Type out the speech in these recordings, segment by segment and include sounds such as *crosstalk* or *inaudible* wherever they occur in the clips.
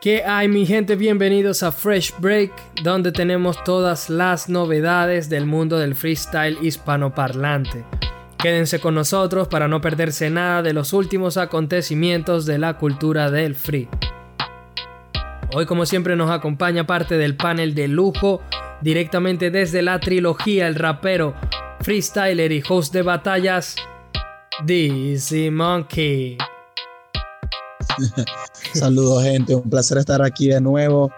¿Qué hay mi gente? Bienvenidos a Fresh Break, donde tenemos todas las novedades del mundo del freestyle hispanoparlante. Quédense con nosotros para no perderse nada de los últimos acontecimientos de la cultura del free. Hoy como siempre nos acompaña parte del panel de lujo, directamente desde la trilogía El rapero, freestyler y host de batallas, Dizzy Monkey. *laughs* Saludos gente, un placer estar aquí de nuevo.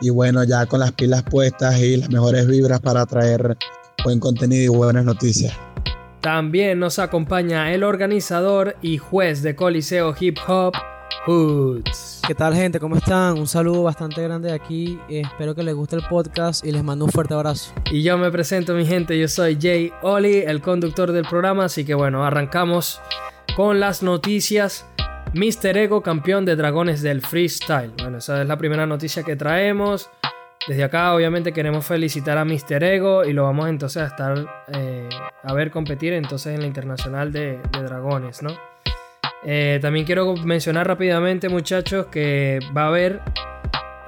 Y bueno, ya con las pilas puestas y las mejores vibras para traer buen contenido y buenas noticias. También nos acompaña el organizador y juez de Coliseo Hip Hop, Hoods. ¿Qué tal gente? ¿Cómo están? Un saludo bastante grande de aquí. Espero que les guste el podcast y les mando un fuerte abrazo. Y yo me presento mi gente, yo soy Jay Oli, el conductor del programa, así que bueno, arrancamos con las noticias. Mr. Ego, campeón de dragones del freestyle. Bueno, esa es la primera noticia que traemos. Desde acá, obviamente, queremos felicitar a Mr. Ego y lo vamos entonces a estar eh, a ver competir entonces en la internacional de, dragones, ¿no? Eh, también quiero mencionar rápidamente, muchachos, que va a haber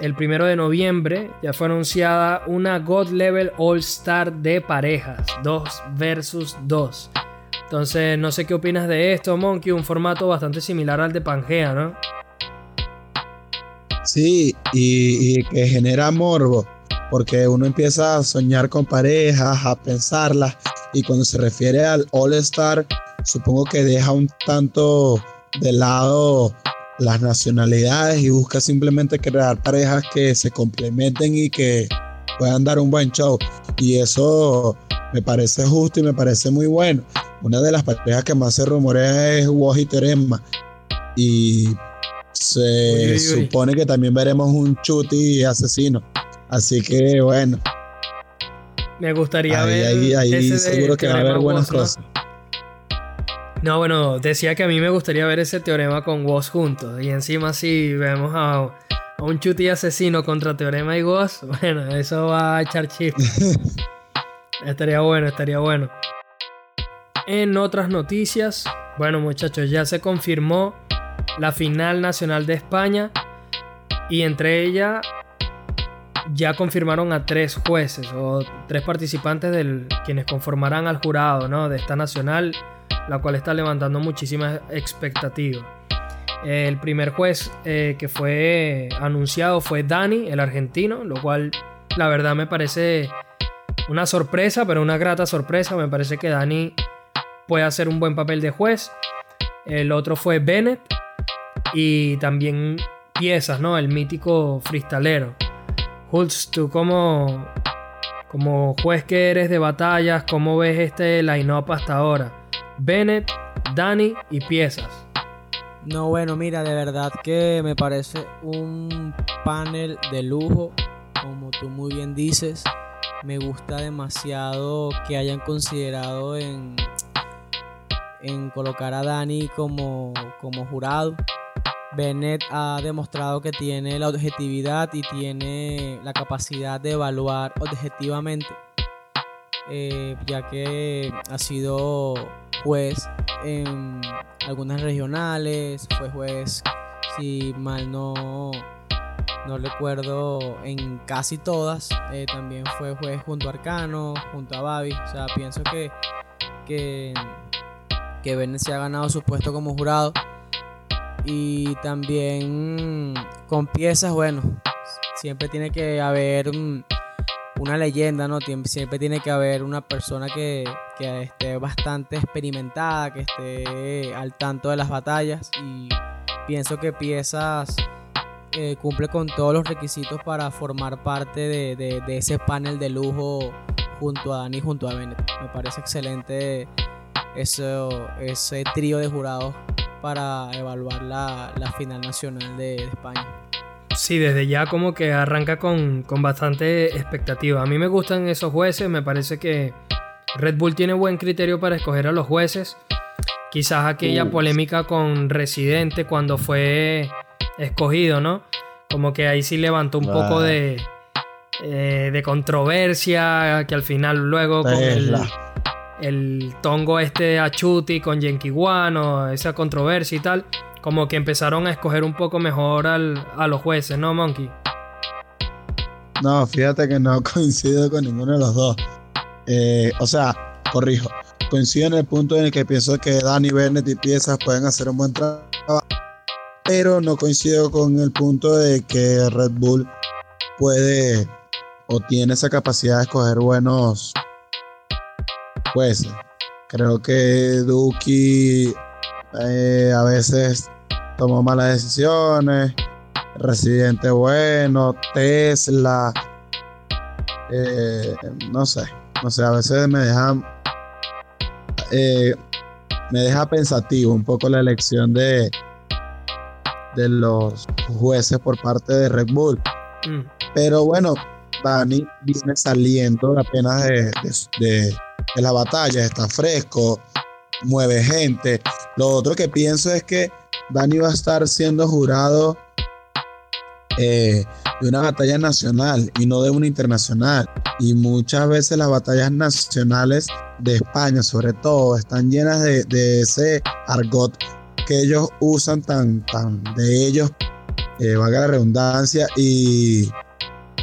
el primero de noviembre, ya fue anunciada una God Level All Star de parejas, 2 versus 2. Entonces, no sé qué opinas de esto, Monkey, un formato bastante similar al de Pangea, ¿no? Sí, y, que genera morbo, porque uno empieza a soñar con parejas, a pensarlas, y cuando se refiere al All Star, supongo que deja un tanto de lado las nacionalidades y busca simplemente crear parejas que se complementen y que puedan dar un buen show. Y eso me parece justo y me parece muy bueno. Una de las parejas que más se rumorea es Woj y Terema. Y se supone que también veremos un chuti asesino. Así que bueno. Me gustaría ver. Ahí, ahí seguro que va a haber buenas cosas. No, bueno, decía que a mí me gustaría ver ese teorema con Woz juntos. Y encima si vemos a, un chuti asesino contra teorema y Woz, *laughs* bueno, eso va a echar chip. *laughs* estaría bueno, estaría bueno. En otras noticias, bueno muchachos, ya se confirmó la final nacional de España y entre ella ya confirmaron a tres jueces o tres participantes del quienes conformarán al jurado ¿no? de esta nacional, la cual está levantando muchísimas expectativas. El primer juez eh, que fue anunciado fue Dani, el argentino, lo cual la verdad me parece una sorpresa, pero una grata sorpresa. Me parece que Dani puede hacer un buen papel de juez. El otro fue Bennett y también piezas, ¿no? El mítico freestalero. Hulz, tú como, como juez que eres de batallas, ¿cómo ves este line-up hasta ahora? Bennett, Danny y piezas. No, bueno, mira, de verdad que me parece un panel de lujo, como tú muy bien dices. Me gusta demasiado que hayan considerado en en colocar a Dani como, como jurado. Bennett ha demostrado que tiene la objetividad y tiene la capacidad de evaluar objetivamente, eh, ya que ha sido juez en algunas regionales, fue juez, si mal no, no recuerdo, en casi todas. Eh, también fue juez junto a Arcano, junto a Babi. O sea, pienso que, que que se ha ganado su puesto como jurado. Y también con piezas, bueno, siempre tiene que haber una leyenda, ¿no? Siempre tiene que haber una persona que, esté bastante experimentada, que esté al tanto de las batallas. Y pienso que piezas eh, cumple con todos los requisitos para formar parte de, de, ese panel de lujo junto a Dani, junto a Bennett. Me parece excelente eso, ese trío de jurados para evaluar la, final nacional de, España. Sí, desde ya como que arranca con, bastante expectativa. A mí me gustan esos jueces, me parece que Red Bull tiene buen criterio para escoger a los jueces. Quizás aquella polémica con Residente cuando fue escogido, ¿no? Como que ahí sí levantó un poco de, eh, de controversia, que al final luego con el, el tongo este Achuti con Yankee One esa controversia y tal, como que empezaron a escoger un poco mejor al, a los jueces, ¿no, Monkey? No, fíjate que no *laughs* coincido con ninguno de los dos. Eh, o sea, corrijo, coincido en el punto en el que pienso que Dani Bennett y Piezas pueden hacer un buen trabajo, pero no coincido con el punto de que Red Bull puede o tiene esa capacidad de escoger buenos jueces. Creo que Duki eh, a veces tomó malas decisiones. Residente bueno, Tesla. Eh, no sé, no sé, a veces me deja eh, me deja pensativo un poco la elección de, de los jueces por parte de Red Bull. Mm. Pero bueno, Dani viene saliendo apenas de, de, la batalla, está fresco, mueve gente. Lo otro que pienso es que Dani va a estar siendo jurado eh, de una batalla nacional y no de una internacional. Y muchas veces las batallas nacionales de España, sobre todo, están llenas de, ese argot que ellos usan tan, tan de ellos, eh, valga la redundancia, y,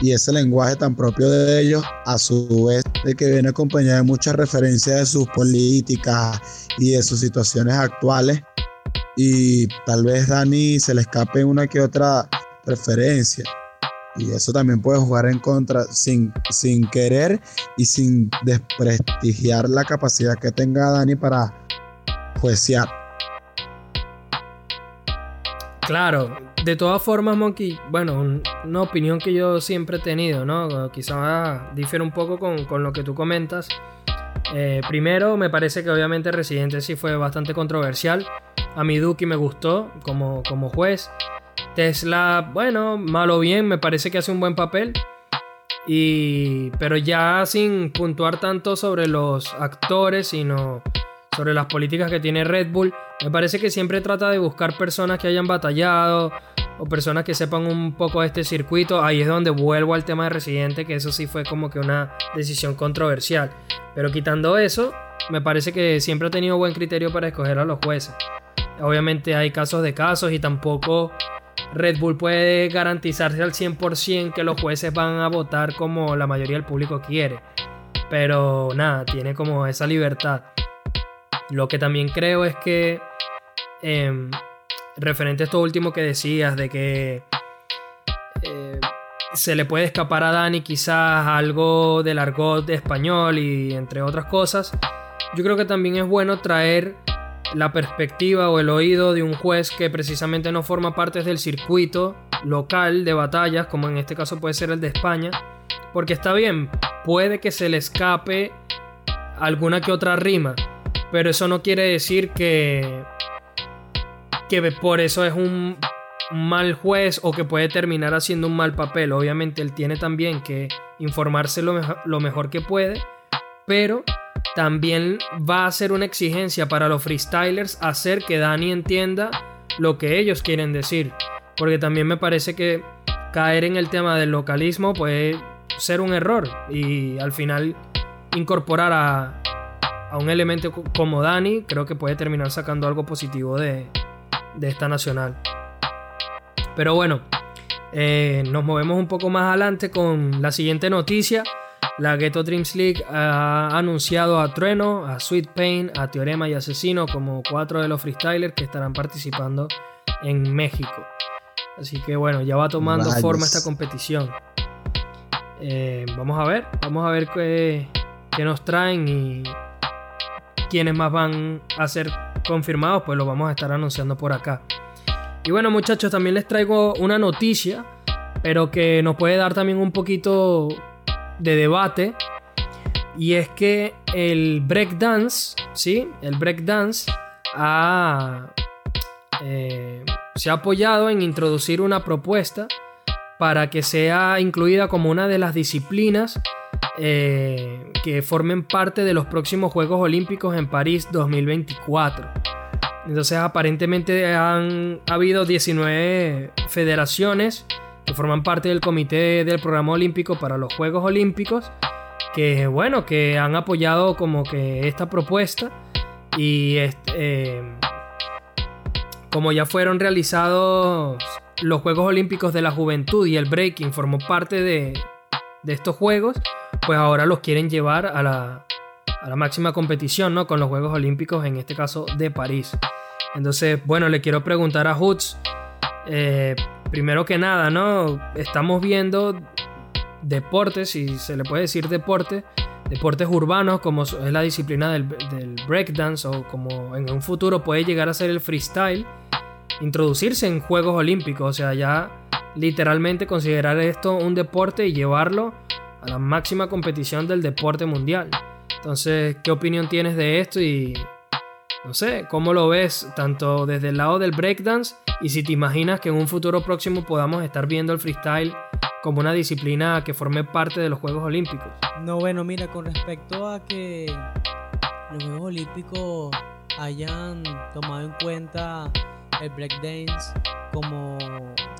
y ese lenguaje tan propio de ellos, a su vez, de que viene acompañado de muchas referencias de sus políticas y de sus situaciones actuales. Y tal vez Dani se le escape una que otra referencia. Y eso también puede jugar en contra sin, sin querer y sin desprestigiar la capacidad que tenga Dani para juecear. Claro, de todas formas, Monkey, bueno, una opinión que yo siempre he tenido, ¿no? Quizá difiere un poco con, lo que tú comentas. Eh, primero, me parece que obviamente Residente sí fue bastante controversial. A mi Duki me gustó como, como juez. Tesla, bueno, malo bien, me parece que hace un buen papel. Y, pero ya sin puntuar tanto sobre los actores, sino sobre las políticas que tiene Red Bull, me parece que siempre trata de buscar personas que hayan batallado o personas que sepan un poco de este circuito. Ahí es donde vuelvo al tema de Residente, que eso sí fue como que una decisión controversial. Pero quitando eso, me parece que siempre ha tenido buen criterio para escoger a los jueces. Obviamente hay casos de casos y tampoco Red Bull puede garantizarse al 100% que los jueces van a votar como la mayoría del público quiere. Pero nada, tiene como esa libertad. Lo que también creo es que, em, referente a esto último que decías, de que eh, se le puede escapar a Dani quizás algo del argot español y entre otras cosas, yo creo que también es bueno traer la perspectiva o el oído de un juez que precisamente no forma parte del circuito local de batallas, como en este caso puede ser el de España, porque está bien, puede que se le escape alguna que otra rima, pero eso no quiere decir que que por eso es un mal juez o que puede terminar haciendo un mal papel. Obviamente él tiene también que informarse lo, lo mejor que puede, pero también va a ser una exigencia para los freestylers hacer que Dani entienda lo que ellos quieren decir. Porque también me parece que caer en el tema del localismo puede ser un error y al final incorporar a, un elemento como Dani creo que puede terminar sacando algo positivo de, esta nacional. Pero bueno, eh, nos movemos un poco más adelante con la siguiente noticia. La Ghetto Dreams League ha anunciado a Trueno, a Sweet Pain, a Teorema y Asesino como cuatro de los freestylers que estarán participando en México. Así que bueno, ya va tomando forma esta competición. Eh, vamos a ver, vamos a ver qué, qué nos traen y quiénes más van a ser confirmados, pues lo vamos a estar anunciando por acá. Y bueno muchachos, también les traigo una noticia, pero que nos puede dar también un poquito de debate y es que el breakdance, ¿sí? El breakdance ha, eh, se ha apoyado en introducir una propuesta para que sea incluida como una de las disciplinas eh, que formen parte de los próximos Juegos Olímpicos en París 2024. Entonces aparentemente han habido 19 federaciones que forman parte del comité del programa olímpico para los Juegos Olímpicos, que bueno, que han apoyado como que esta propuesta y este, como ya fueron realizados los Juegos Olímpicos de la Juventud y el breaking formó parte de, de estos Juegos, pues ahora los quieren llevar a la, a la máxima competición, ¿no? Con los Juegos Olímpicos, en este caso de París. Entonces, bueno, le quiero preguntar a eh, primero que nada, ¿no? Estamos viendo deportes, si se le puede decir deporte, deportes urbanos como es la disciplina del, del breakdance o como en un futuro puede llegar a ser el freestyle, introducirse en Juegos Olímpicos, o sea, ya literalmente considerar esto un deporte y llevarlo a la máxima competición del deporte mundial. Entonces, ¿qué opinión tienes de esto? Y no sé, ¿cómo lo ves tanto desde el lado del breakdance y si te imaginas que en un futuro próximo podamos estar viendo el freestyle como una disciplina que forme parte de los Juegos Olímpicos? No, bueno, mira, con respecto a que los Juegos Olímpicos hayan tomado en cuenta el breakdance como,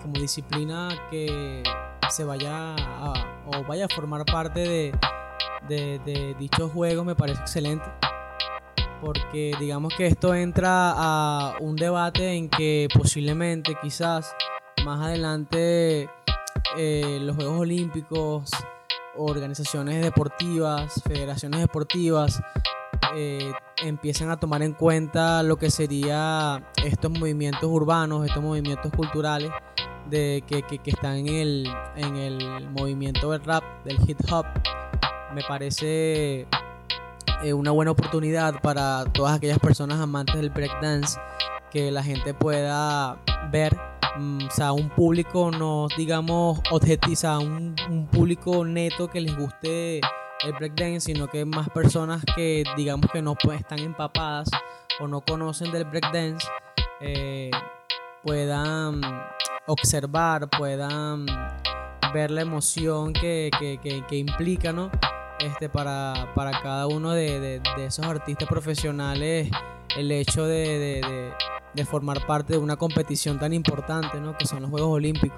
como disciplina que se vaya a, o vaya a formar parte de, de, de dichos juegos me parece excelente porque digamos que esto entra a un debate en que posiblemente quizás más adelante eh, los Juegos Olímpicos, organizaciones deportivas, federaciones deportivas eh, empiecen a tomar en cuenta lo que sería estos movimientos urbanos, estos movimientos culturales de, que, que, que están en el, en el movimiento del rap, del hip hop. Me parece eh, una buena oportunidad para todas aquellas personas amantes del breakdance que la gente pueda ver mm, o sea, un público no digamos objetiza, un, un público neto que les guste el breakdance, sino que más personas que digamos que no pues, están empapadas o no conocen del breakdance eh, puedan observar, puedan ver la emoción que, que, que, que implica, ¿no? Este, para, para cada uno de, de, esos artistas profesionales el hecho de, de, formar parte de una competición tan importante, ¿no? Que son los Juegos Olímpicos.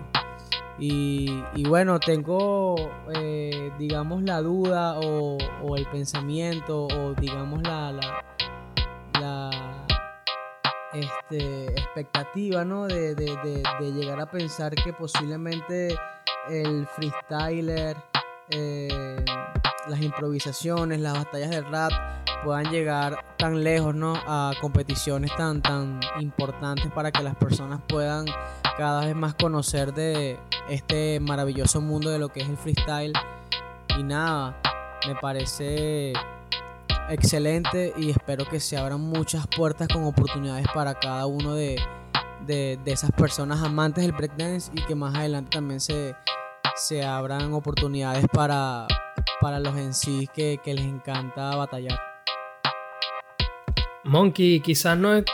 Y, y bueno, tengo, eh, digamos, la duda o, o, el pensamiento o, digamos, la, la, la este, expectativa, ¿no? De, de llegar a pensar que posiblemente el freestyler... Eh, las improvisaciones, las batallas de rap puedan llegar tan lejos, ¿no? A competiciones tan, tan importantes para que las personas puedan cada vez más conocer de este maravilloso mundo de lo que es el freestyle. Y nada, me parece excelente y espero que se abran muchas puertas con oportunidades para cada uno de, de, de esas personas amantes del breakdance y que más adelante también se, se abran oportunidades para, para los en sí que, que les encanta batallar. Monkey, quizás no es,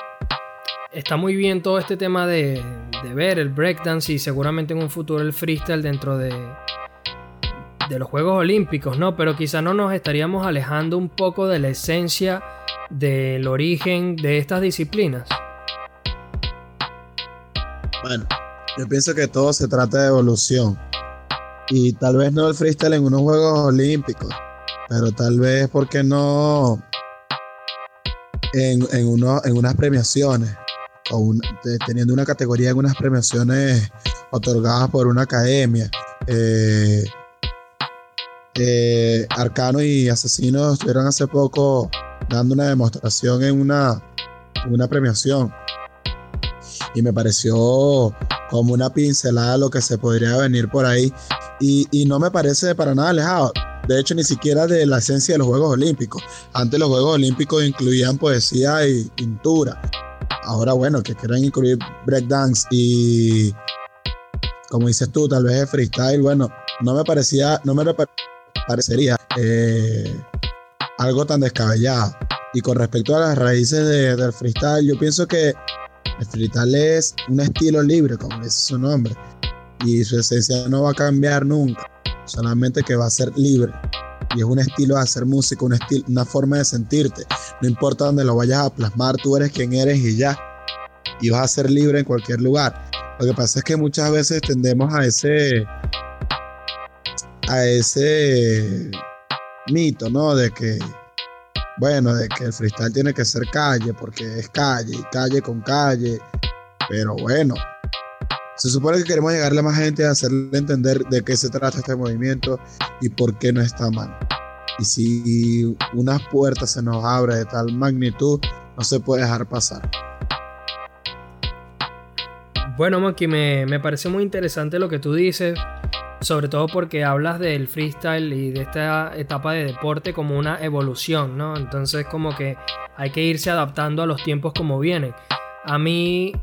está muy bien todo este tema de, de, ver el breakdance y seguramente en un futuro el freestyle dentro de, de los Juegos Olímpicos, ¿no? Pero quizás no nos estaríamos alejando un poco de la esencia del origen de estas disciplinas. Bueno, yo pienso que todo se trata de evolución y tal vez no el freestyle en unos Juegos Olímpicos, pero tal vez, ¿por qué no en, en, uno, en unas premiaciones? O teniendo una categoría en unas premiaciones otorgadas por una academia. Eh, eh, Arcano y Asesinos estuvieron hace poco dando una demostración en una, una premiación. Y me pareció como una pincelada lo que se podría venir por ahí. Y, no me parece para nada alejado. De hecho, ni siquiera de la esencia de los Juegos Olímpicos. Antes los Juegos Olímpicos incluían poesía y pintura. Ahora, bueno, que quieran incluir breakdance y, como dices tú, tal vez el freestyle, bueno, no me parecía, no me parecería eh, algo tan descabellado. Y con respecto a las raíces de, del freestyle, yo pienso que el freestyle es un estilo libre, como dice su nombre y su esencia no va a cambiar nunca, solamente que va a ser libre. Y es un estilo de hacer música, un estilo, una forma de sentirte. No importa dónde lo vayas a plasmar, tú eres quien eres y ya. Y vas a ser libre en cualquier lugar. Lo que pasa es que muchas veces tendemos a ese a ese mito, ¿no? De que bueno, de que el freestyle tiene que ser calle porque es calle calle con calle Pero bueno, se supone que queremos llegarle a más gente, hacerle entender de qué se trata este movimiento y por qué no está mal. Y si una puerta se nos abre de tal magnitud, no se puede dejar pasar. Bueno, Monkey, me, me parece muy interesante lo que tú dices, sobre todo porque hablas del freestyle y de esta etapa de deporte como una evolución, ¿no? Entonces como que hay que irse adaptando a los tiempos como vienen. A mí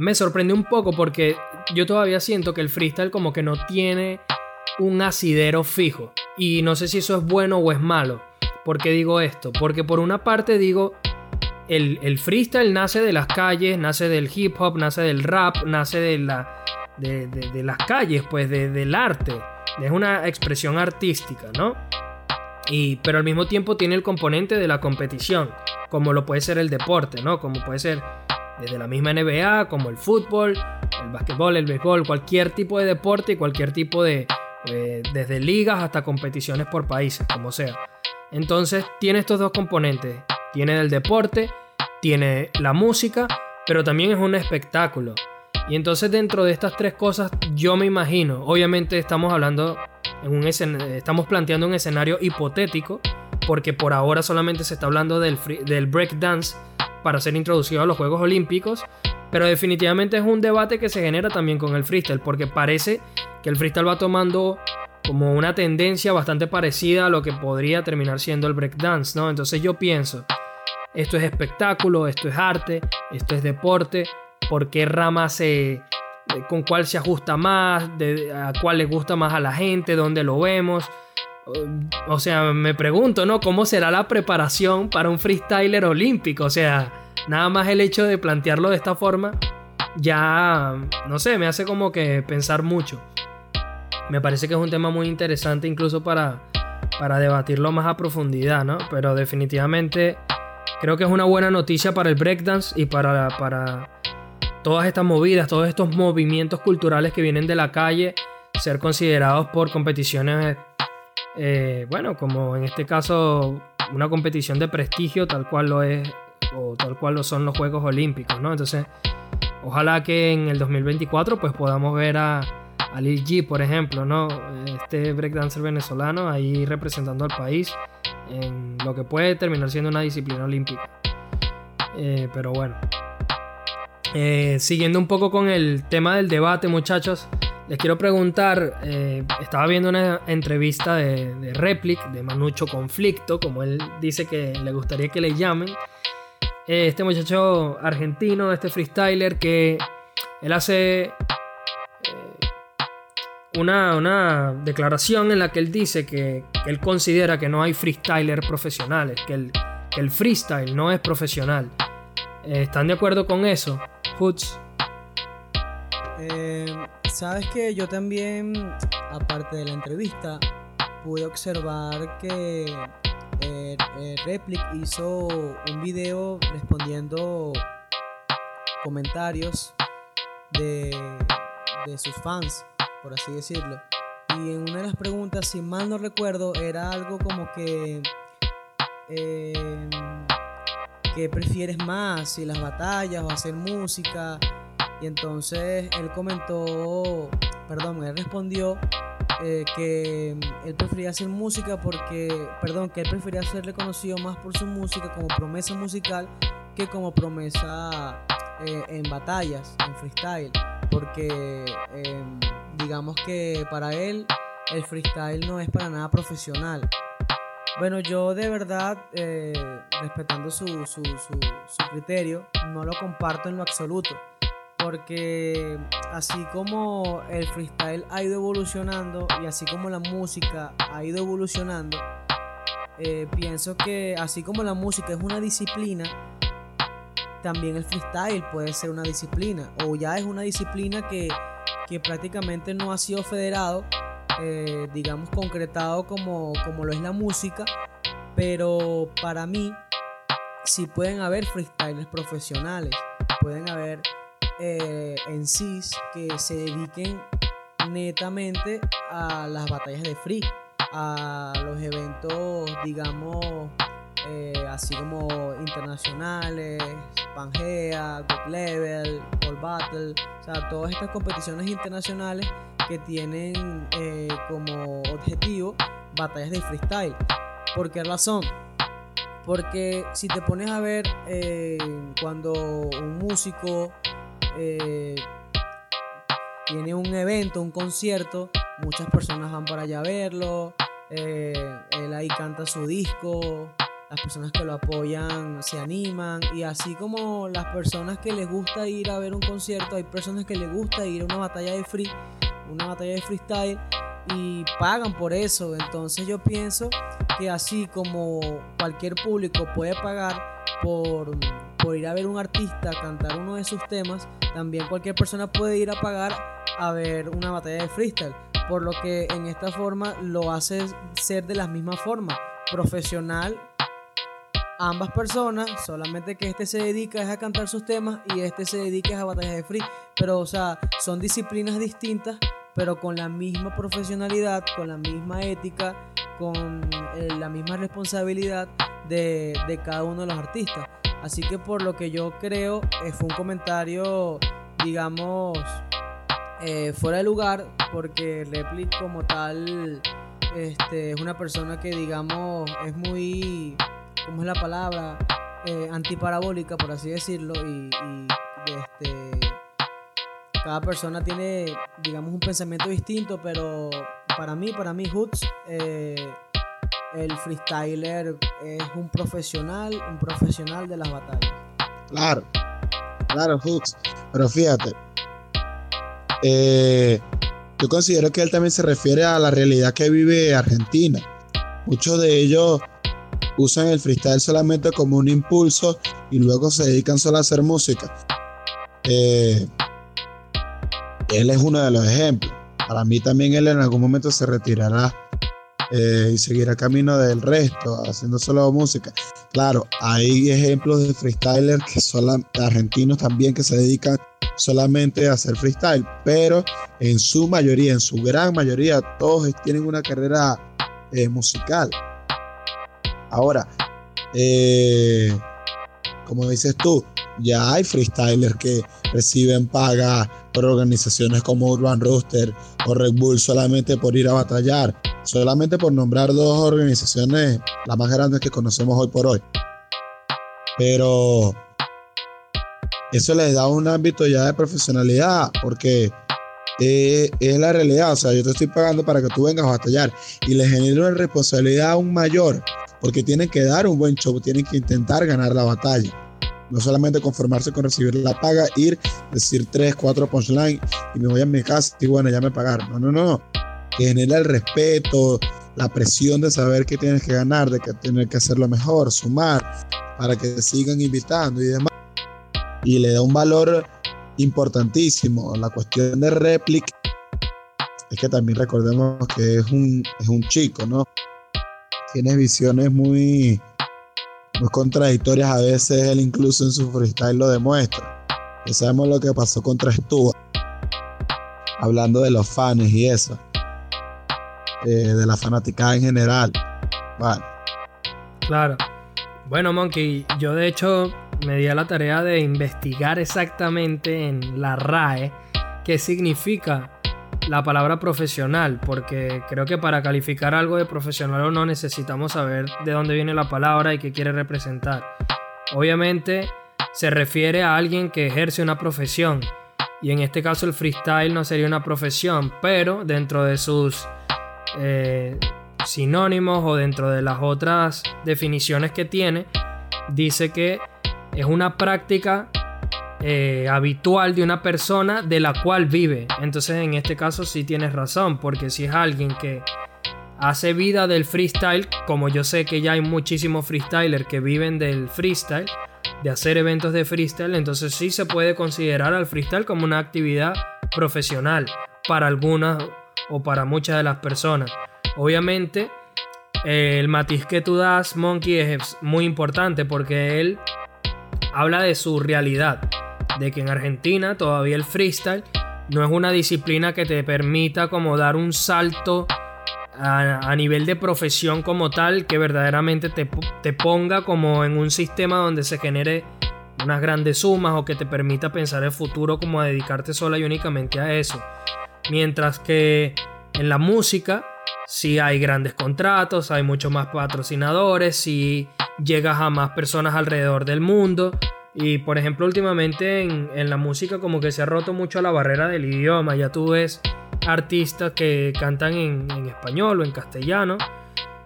me sorprende un poco porque yo todavía siento que el freestyle como que no tiene un asidero fijo. Y no sé si eso es bueno o es malo. ¿Por qué digo esto? Porque por una parte digo, el, freestyle nace de las calles, nace del hip hop, nace del rap, nace de, la, de, las calles, pues del arte. Es una expresión artística, ¿no? Y, pero al mismo tiempo tiene el componente de la competición, como lo puede ser el deporte, ¿no? Como puede ser desde la misma NBA, como el fútbol, el básquetbol, el béisbol, cualquier tipo de deporte y cualquier tipo de, desde ligas hasta competiciones por países, como sea. Entonces tiene estos dos componentes, tiene el deporte, tiene la música, pero también es un espectáculo. Y entonces dentro de estas tres cosas yo me imagino, obviamente estamos hablando en un estamos planteando un escenario hipotético, porque por ahora solamente se está hablando del, del breakdance para ser introducido a los Juegos Olímpicos, pero definitivamente es un debate que se genera también con el freestyle, porque parece que el freestyle va tomando como una tendencia bastante parecida a lo que podría terminar siendo el breakdance, ¿no? Entonces yo pienso, esto es espectáculo, esto es arte, esto es deporte, ¿por qué rama se... con cuál se ajusta más, de, a cuál le gusta más a la gente, dónde lo vemos? O sea, me pregunto, ¿no? ¿Cómo será la preparación para un freestyler olímpico? O sea, nada más el hecho de plantearlo de esta forma, ya, no sé, me hace como que pensar mucho. Me parece que es un tema muy interesante incluso para, para debatirlo más a profundidad, ¿no? Pero definitivamente creo que es una buena noticia para el breakdance y para, para todas estas movidas, todos estos movimientos culturales que vienen de la calle, ser considerados por competiciones, eh, bueno, como en este caso una competición de prestigio tal cual lo es o tal cual lo son los Juegos Olímpicos, ¿no? Entonces, ojalá que en el 2024 pues podamos ver a a Lil G, por ejemplo, ¿no? Este breakdancer venezolano ahí representando al país en lo que puede terminar siendo una disciplina olímpica. Eh, pero bueno. Eh, siguiendo un poco con el tema del debate, muchachos, les quiero preguntar, eh, estaba viendo una entrevista de, de Replic, de Manucho Conflicto, como él dice que le gustaría que le llamen. este muchacho argentino, este freestyler, que él hace una, declaración en la que él dice que, él considera que no hay freestyler profesionales, que el, freestyle no es profesional. Eh, ¿Están de acuerdo con eso, Hoots? Eh, Sabes que yo también, aparte de la entrevista, pude observar que eh, Replic hizo un video respondiendo comentarios de, de sus fans por así decirlo. Y en una de las preguntas, si mal no recuerdo, era algo como que... Eh, ¿Qué prefieres más? Si las batallas o hacer música. Y entonces él comentó, perdón, él respondió eh, que él prefería hacer música porque, perdón, que él prefería ser reconocido más por su música como promesa musical que como promesa eh, en batallas, en freestyle. Porque em, digamos que para él el freestyle no es para nada profesional. Bueno, yo de verdad, eh, respetando su, su, criterio, no lo comparto en lo absoluto. Porque así como el freestyle ha ido evolucionando y así como la música ha ido evolucionando, eh, pienso que así como la música es una disciplina, también el freestyle puede ser una disciplina. O ya es una disciplina que que prácticamente no ha sido federado, eh, digamos concretado como, como lo es la música, pero para mí sí pueden haber freestylers profesionales, pueden haber eh, en sí que se dediquen netamente a las batallas de free, a los eventos, digamos, eh, así como internacionales, Pangea, Good Level, All Battle, o sea, todas estas competiciones internacionales que tienen eh, como objetivo batallas de freestyle. ¿Por qué razón? Porque si te pones a ver cuando un músico tiene un evento, un concierto, muchas personas van para allá a verlo, él ahí canta su disco, las personas que lo apoyan se animan y así como las personas que les gusta ir a ver un concierto, hay personas que les gusta ir a una batalla de free, una batalla de freestyle y pagan por eso. Entonces yo pienso que así como cualquier público puede pagar por, por ir a ver un artista cantar uno de sus temas, también cualquier persona puede ir a pagar a ver una batalla de freestyle. Por lo que en esta forma lo hace ser de la misma forma, profesional ambas personas, solamente que este se dedica a cantar sus temas y este se dedica a batallas de free. Pero, o sea, son disciplinas distintas, pero con la misma profesionalidad, con la misma ética, con eh, la misma responsabilidad de, cada uno de los artistas. Así que por lo que yo creo, eh, fue un comentario, digamos, eh, fuera de lugar, porque Replic como tal este, es una persona que, digamos, es muy ¿cómo es la palabra? Eh, antiparabólica, por así decirlo, y, este, cada persona tiene, digamos, un pensamiento distinto, pero para mí, para mí, Hoots, eh, el freestyler es un profesional, un profesional de las batallas. Claro, claro, Hoots, pero fíjate, eh, yo considero que él también se refiere a la realidad que vive Argentina. Muchos de ellos usan el freestyle solamente como un impulso y luego se dedican solo a hacer música. Eh, él es uno de los ejemplos. Para mí también él en algún momento se retirará eh, y seguirá camino del resto, haciendo solo música. Claro, hay ejemplos de freestylers que son argentinos también que se dedican solamente a hacer freestyle, pero en su mayoría, en su gran mayoría, todos tienen una carrera eh, musical. Ahora, eh, como dices tú, ya hay freestylers que reciben paga por organizaciones como Urban Rooster o Red Bull solamente por ir a batallar, solamente por nombrar dos organizaciones, las más grandes que conocemos hoy por hoy. Pero eso les da un ámbito ya de profesionalidad, porque eh, es la realidad. O sea, yo te estoy pagando para que tú vengas a batallar y les genero una responsabilidad aún mayor porque tienen que dar un buen show, tienen que intentar ganar la batalla. No solamente conformarse con recibir la paga, ir, decir tres, cuatro punchlines y me voy a mi casa y bueno, ya me pagaron. No, no, no. Genera el respeto, la presión de saber que tienes que ganar, de que tener que hacerlo mejor, sumar, para que sigan invitando y demás. Y le da un valor importantísimo. La cuestión de réplica es que también recordemos que es un, es un chico, ¿no? Tiene visiones muy, muy contradictorias. A veces él incluso en su freestyle lo demuestra. Ya sabemos lo que pasó contra Stuart. Hablando de los fans y eso. Eh, de la fanaticada en general. Bueno. Claro. Bueno, Monkey, yo de hecho me di a la tarea de investigar exactamente en la RAE qué significa la palabra profesional, porque creo que para calificar algo de profesional o no necesitamos saber de dónde viene la palabra y qué quiere representar. Obviamente se refiere a alguien que ejerce una profesión, y en este caso el freestyle no sería una profesión, pero dentro de sus eh, sinónimos o dentro de las otras definiciones que tiene, dice que es una práctica eh, habitual de una persona de la cual vive. Entonces en este caso sí tienes razón, porque si es alguien que hace vida del freestyle, como yo sé que ya hay muchísimos freestylers que viven del freestyle, de hacer eventos de freestyle, entonces sí se puede considerar al freestyle como una actividad profesional para algunas o para muchas de las personas. Obviamente, el matiz que tú das, Monkey, es muy importante porque él habla de su realidad de que en Argentina todavía el freestyle no es una disciplina que te permita como dar un salto a, nivel de profesión como tal que verdaderamente te, te ponga como en un sistema donde se genere unas grandes sumas o que te permita pensar el futuro como a dedicarte sola y únicamente a eso. Mientras que en la música si hay grandes contratos, hay muchos más patrocinadores, si llegas a más personas alrededor del mundo. Y por ejemplo, últimamente en, la música como que se ha roto mucho la barrera del idioma. Ya tú ves artistas que cantan en, en español o en castellano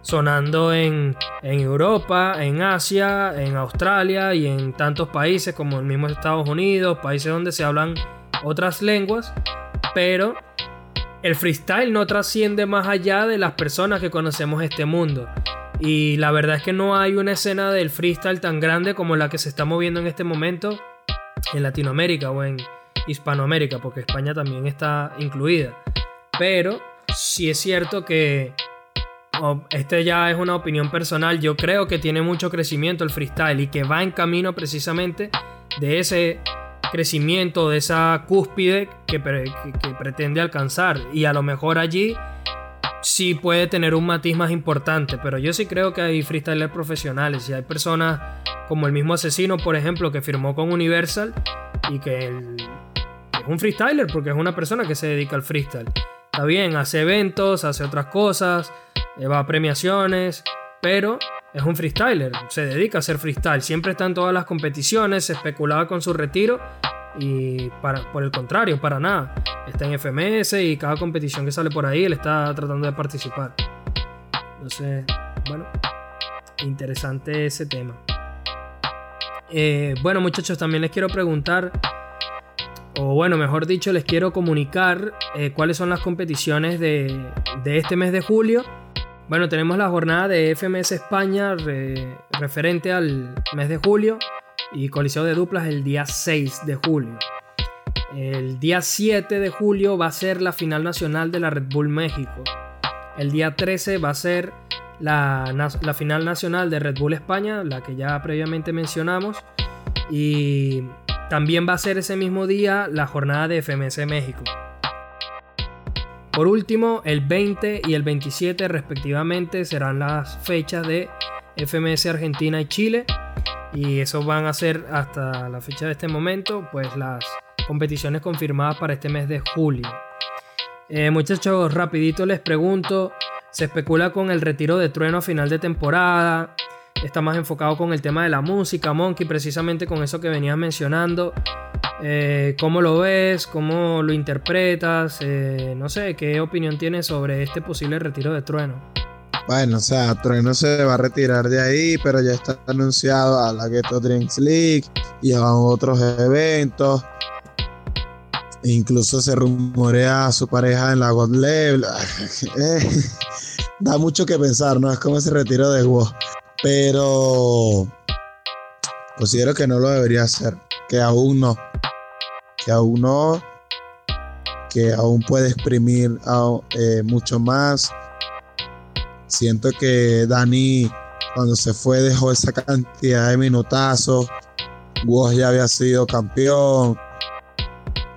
sonando en, Europa, en Asia, en Australia y en tantos países como el mismo Estados Unidos, países donde se hablan otras lenguas, pero el freestyle no trasciende más allá de las personas que conocemos este mundo. Y la verdad es que no hay una escena del freestyle tan grande como la que se está moviendo en este momento en Latinoamérica o en Hispanoamérica, porque España también está incluida. Pero sí es cierto que este ya es una opinión personal, yo creo que tiene mucho crecimiento el freestyle y que va en camino precisamente de ese crecimiento, de esa cúspide que, pretende alcanzar. Y a lo mejor allí sí puede tener un matiz más importante, pero yo sí creo que hay freestylers profesionales y hay personas como el mismo asesino, por ejemplo, que firmó con Universal y que es un freestyler porque es una persona que se dedica al freestyle. Está bien, hace eventos, hace otras cosas, eh, va a premiaciones, pero es un freestyler, se dedica a hacer freestyle, siempre está en todas las competiciones, se especulaba con su retiro y para, por el contrario, para nada. Está en FMS y cada competición que sale por ahí él está tratando de participar. Entonces, bueno, interesante ese tema. Eh, bueno muchachos, también les quiero preguntar, o bueno, mejor dicho, les quiero comunicar eh, cuáles son las competiciones de, de este mes de julio bueno, tenemos la jornada de FMS España referente al mes de julio y Coliseo de Duplas el día 6 de julio. El día 7 de julio va a ser la final nacional de la Red Bull México. El día 13 va a ser la, la final nacional de Red Bull España, la que ya previamente mencionamos. Y también va a ser ese mismo día la jornada de FMS México. Por último, el 20 y el 27 respectivamente serán las fechas de FMS Argentina y Chile. Y eso van a ser hasta la fecha de este momento, pues las competiciones confirmadas para este mes de julio. Eh, muchachos, rapidito les pregunto, se especula con el retiro de Trueno a final de temporada, está más enfocado con el tema de la música, Monkey, precisamente con eso que venías mencionando. Eh, ¿Cómo lo ves? ¿Cómo lo interpretas? Eh, no sé, ¿qué opinión tienes sobre este posible retiro de Trueno? Bueno, o sea, Trueno se va a retirar de ahí, pero ya está anunciado a la Ghetto Drinks League y a otros eventos. Incluso se rumorea a su pareja en la God Level. *laughs* Eh, da mucho que pensar, ¿no? Es como ese retiro de WoW. Pero considero que no lo debería hacer. Que aún no que aún no, que aún puede exprimir eh, mucho más. Siento que Dani, cuando se fue, dejó esa cantidad de minutazos. Woz ya había sido campeón,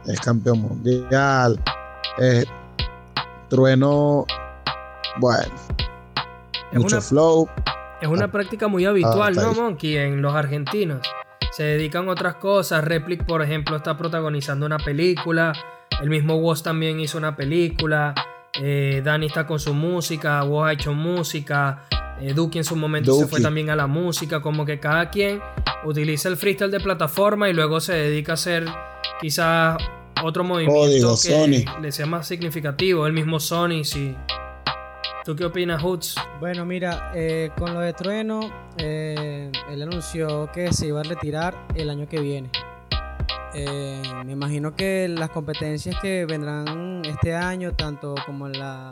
es campeón mundial. Trueno, bueno, mucho flow. Es una práctica muy habitual, ¿no, Monkey? En los argentinos se dedican a otras cosas. Replic, por ejemplo, está protagonizando una película. El mismo Woz también hizo una película. Eh, Dani está con su música. Woz ha hecho música. Eh, Duki en su momento se fue también a la música. Como que cada quien utiliza el freestyle de plataforma y luego se dedica a hacer quizás otro movimiento que le sea más significativo. El mismo Sony, sí. ¿Tú qué opinas, Hoots? Bueno, mira, eh, con lo de Trueno, eh, él anunció que se iba a retirar el año que viene. Eh, me imagino que las competencias que vendrán este año, tanto como la,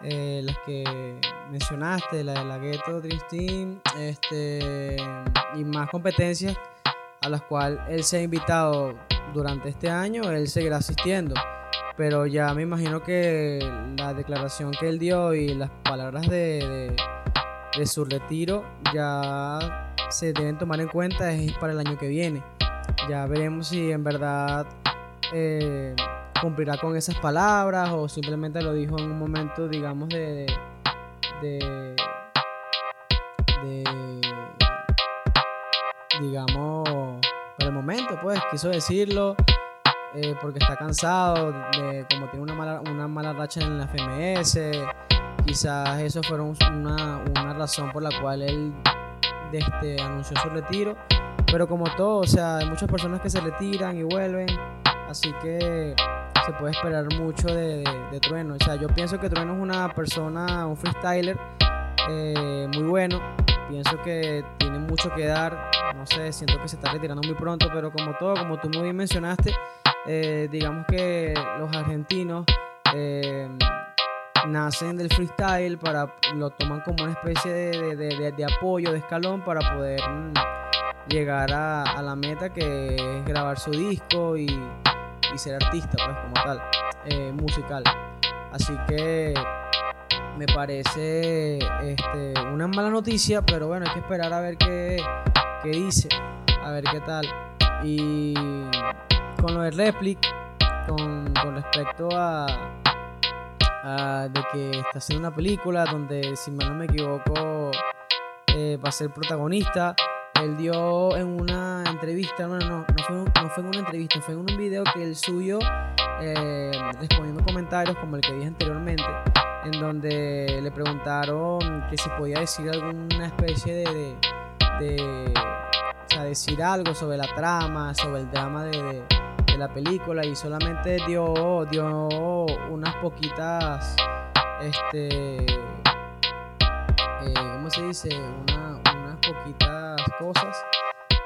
las que mencionaste, la de la Ghetto Dream este, y más competencias a las cuales él se ha invitado durante este año, él seguirá asistiendo pero ya me imagino que la declaración que él dio y las palabras de, su retiro ya se deben tomar en cuenta es para el año que viene. Ya veremos si en verdad eh, cumplirá con esas palabras o simplemente lo dijo en un momento, digamos, de, de, de digamos, por el momento, pues, quiso decirlo eh, porque está cansado, de, como tiene una mala, una mala racha en la FMS, quizás eso fueron una, una razón por la cual él este, anunció su retiro. Pero como todo, o sea, hay muchas personas que se retiran y vuelven, así que se puede esperar mucho de, Trueno. O sea, yo pienso que Trueno es una persona, un freestyler eh, muy bueno. Pienso que tiene mucho que dar. No sé, siento que se está retirando muy pronto, pero como todo, como tú muy bien mencionaste, eh, digamos que los argentinos eh, nacen del freestyle, para, lo toman como una especie de apoyo, de escalón para poder mm, llegar a, a, la meta que es grabar su disco y, ser artista, pues como tal, eh, musical. Así que me parece este, una mala noticia, pero bueno, hay que esperar a ver qué, qué dice, a ver qué tal. Y con lo de Replic, con, con respecto a, de que está haciendo una película donde, si mal no me equivoco, eh, va a ser protagonista. Él dio en una entrevista, no, no, no, fue, no fue en una entrevista, fue en un video que él subió eh, respondiendo comentarios como el que dije anteriormente, en donde le preguntaron que si podía decir alguna especie de, de, o sea, decir algo sobre la trama, sobre el drama de la película y solamente dio, dio unas poquitas, este, eh, ¿cómo se dice? unas poquitas cosas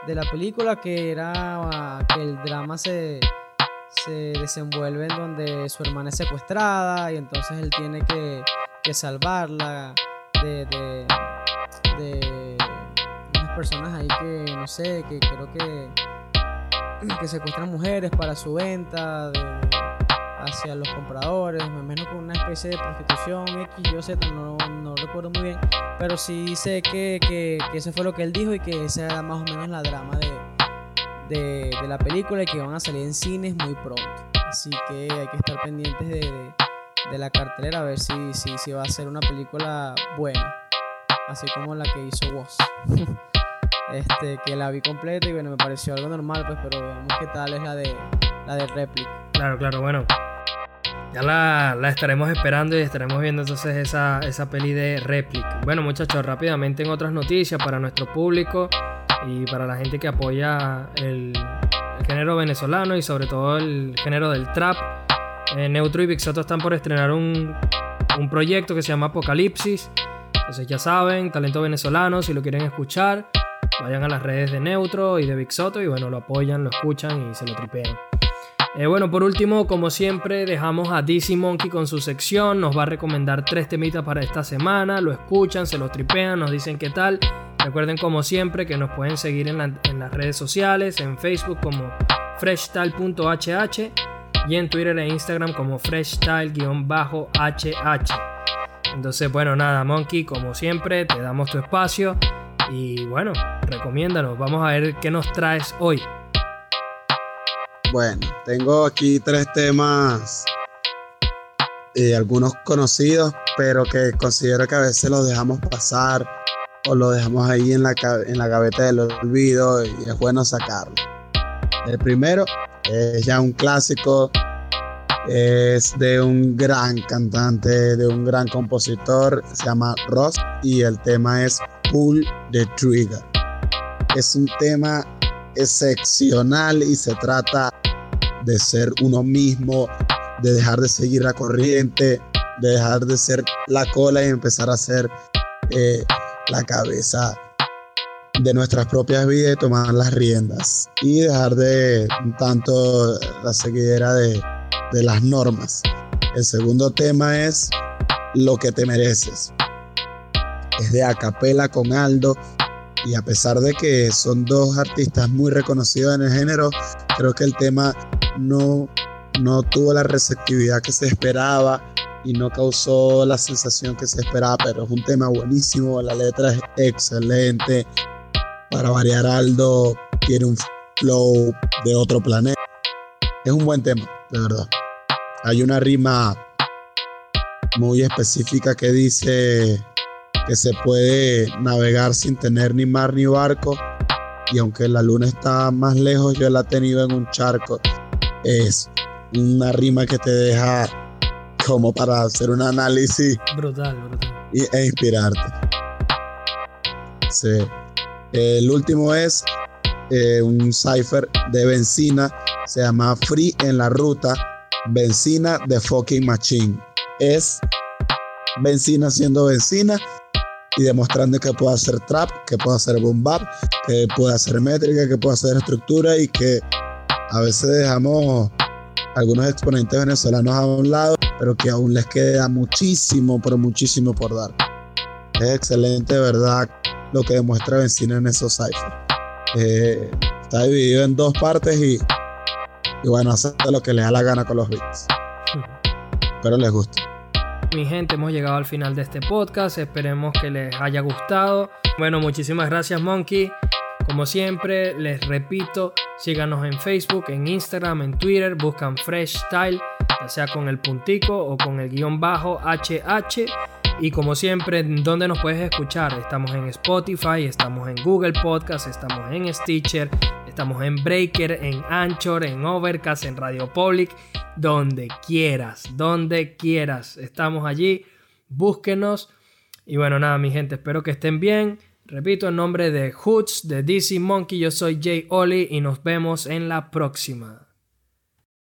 de la película que era que el drama se, se desenvuelve en donde su hermana es secuestrada y entonces él tiene que, que salvarla de, de, de unas personas ahí que no sé, que creo que que secuestran mujeres para su venta hacia los compradores, menos con una especie de prostitución X, yo sé, no, no recuerdo muy bien, pero sí sé que, que, que, eso fue lo que él dijo y que esa era más o menos la drama de, de, de la película y que van a salir en cines muy pronto. Así que hay que estar pendientes de, de la cartelera a ver si, si, si va a ser una película buena, así como la que hizo Woz. *laughs* este, que la vi completa y bueno, me pareció algo normal, pues, pero veamos qué tal es la de la de Replic. Claro, claro, bueno. Ya la, la, estaremos esperando y estaremos viendo entonces esa, esa peli de Replic. Bueno, muchachos, rápidamente en otras noticias para nuestro público y para la gente que apoya el, género venezolano y sobre todo el género del trap. Eh, Neutro y Vixoto están por estrenar un, un proyecto que se llama Apocalipsis. Entonces ya saben, talento venezolano, si lo quieren escuchar, Vayan a las redes de Neutro y de Big Soto y bueno, lo apoyan, lo escuchan y se lo tripean. Eh, bueno, por último, como siempre, dejamos a DC Monkey con su sección. Nos va a recomendar tres temitas para esta semana. Lo escuchan, se lo tripean, nos dicen qué tal. Recuerden, como siempre, que nos pueden seguir en, en las redes sociales, en Facebook como freshstyle.hh y en Twitter e Instagram como freshstyle-hh. Entonces, bueno, nada, Monkey, como siempre, te damos tu espacio y bueno, recomiéndanos, vamos a ver qué nos traes hoy. Bueno, tengo aquí tres temas, y algunos conocidos, pero que considero que a veces los dejamos pasar o los dejamos ahí en la, en la gaveta del olvido y es bueno sacarlo. El primero es ya un clásico, es de un gran cantante, de un gran compositor, se llama Ross y el tema es Pull the Trigger. Es un tema excepcional y se trata de ser uno mismo, de dejar de seguir la corriente, de dejar de ser la cola y empezar a ser eh, la cabeza de nuestras propias vidas y tomar las riendas y dejar de tanto la seguidera de, de las normas. El segundo tema es lo que te mereces es de acapela con Aldo y a pesar de que son dos artistas muy reconocidos en el género, creo que el tema no, no tuvo la receptividad que se esperaba y no causó la sensación que se esperaba, pero es un tema buenísimo, la letra es excelente. Para variar Aldo tiene un flow de otro planeta. Es un buen tema, de verdad. hay una rima muy específica que dice que se puede navegar sin tener ni mar ni barco. Y aunque la luna está más lejos yo la he tenido en un charco. Es una rima que te deja como para hacer un análisis brutal, brutal. Y, e inspirarte. Sí. el último es eh, un cipher de benzina. Se llama Free en la ruta benzina de fucking machine. Es benzina siendo benzina y demostrando que puede hacer trap, que puede hacer boom bap, que puede hacer métrica, que puede hacer estructura y que a veces dejamos algunos exponentes venezolanos a un lado, pero que aún les queda muchísimo, pero muchísimo por dar. Es excelente, ¿verdad? Lo que demuestra Benzina en esos ciphers. Eh, está dividido en dos partes y, y bueno, hace lo que le da la gana con los beats. *laughs* Pero les gusta. Mi gente, hemos llegado al final de este podcast. Esperemos que les haya gustado. Bueno, muchísimas gracias, Monkey. Como siempre, les repito, síganos en Facebook, en Instagram, en Twitter, buscan Fresh Style, ya sea con el puntico o con el guion bajo HH. Y como siempre, ¿dónde nos puedes escuchar? Estamos en Spotify, estamos en Google Podcast, estamos en Stitcher, estamos en Breaker, en Anchor, en Overcast, en Radio Public donde quieras, donde quieras. Estamos allí, búsquenos. Y bueno, nada, mi gente, espero que estén bien. Repito, en nombre de Hoots, de DC Monkey, yo soy Jay Oli y nos vemos en la próxima.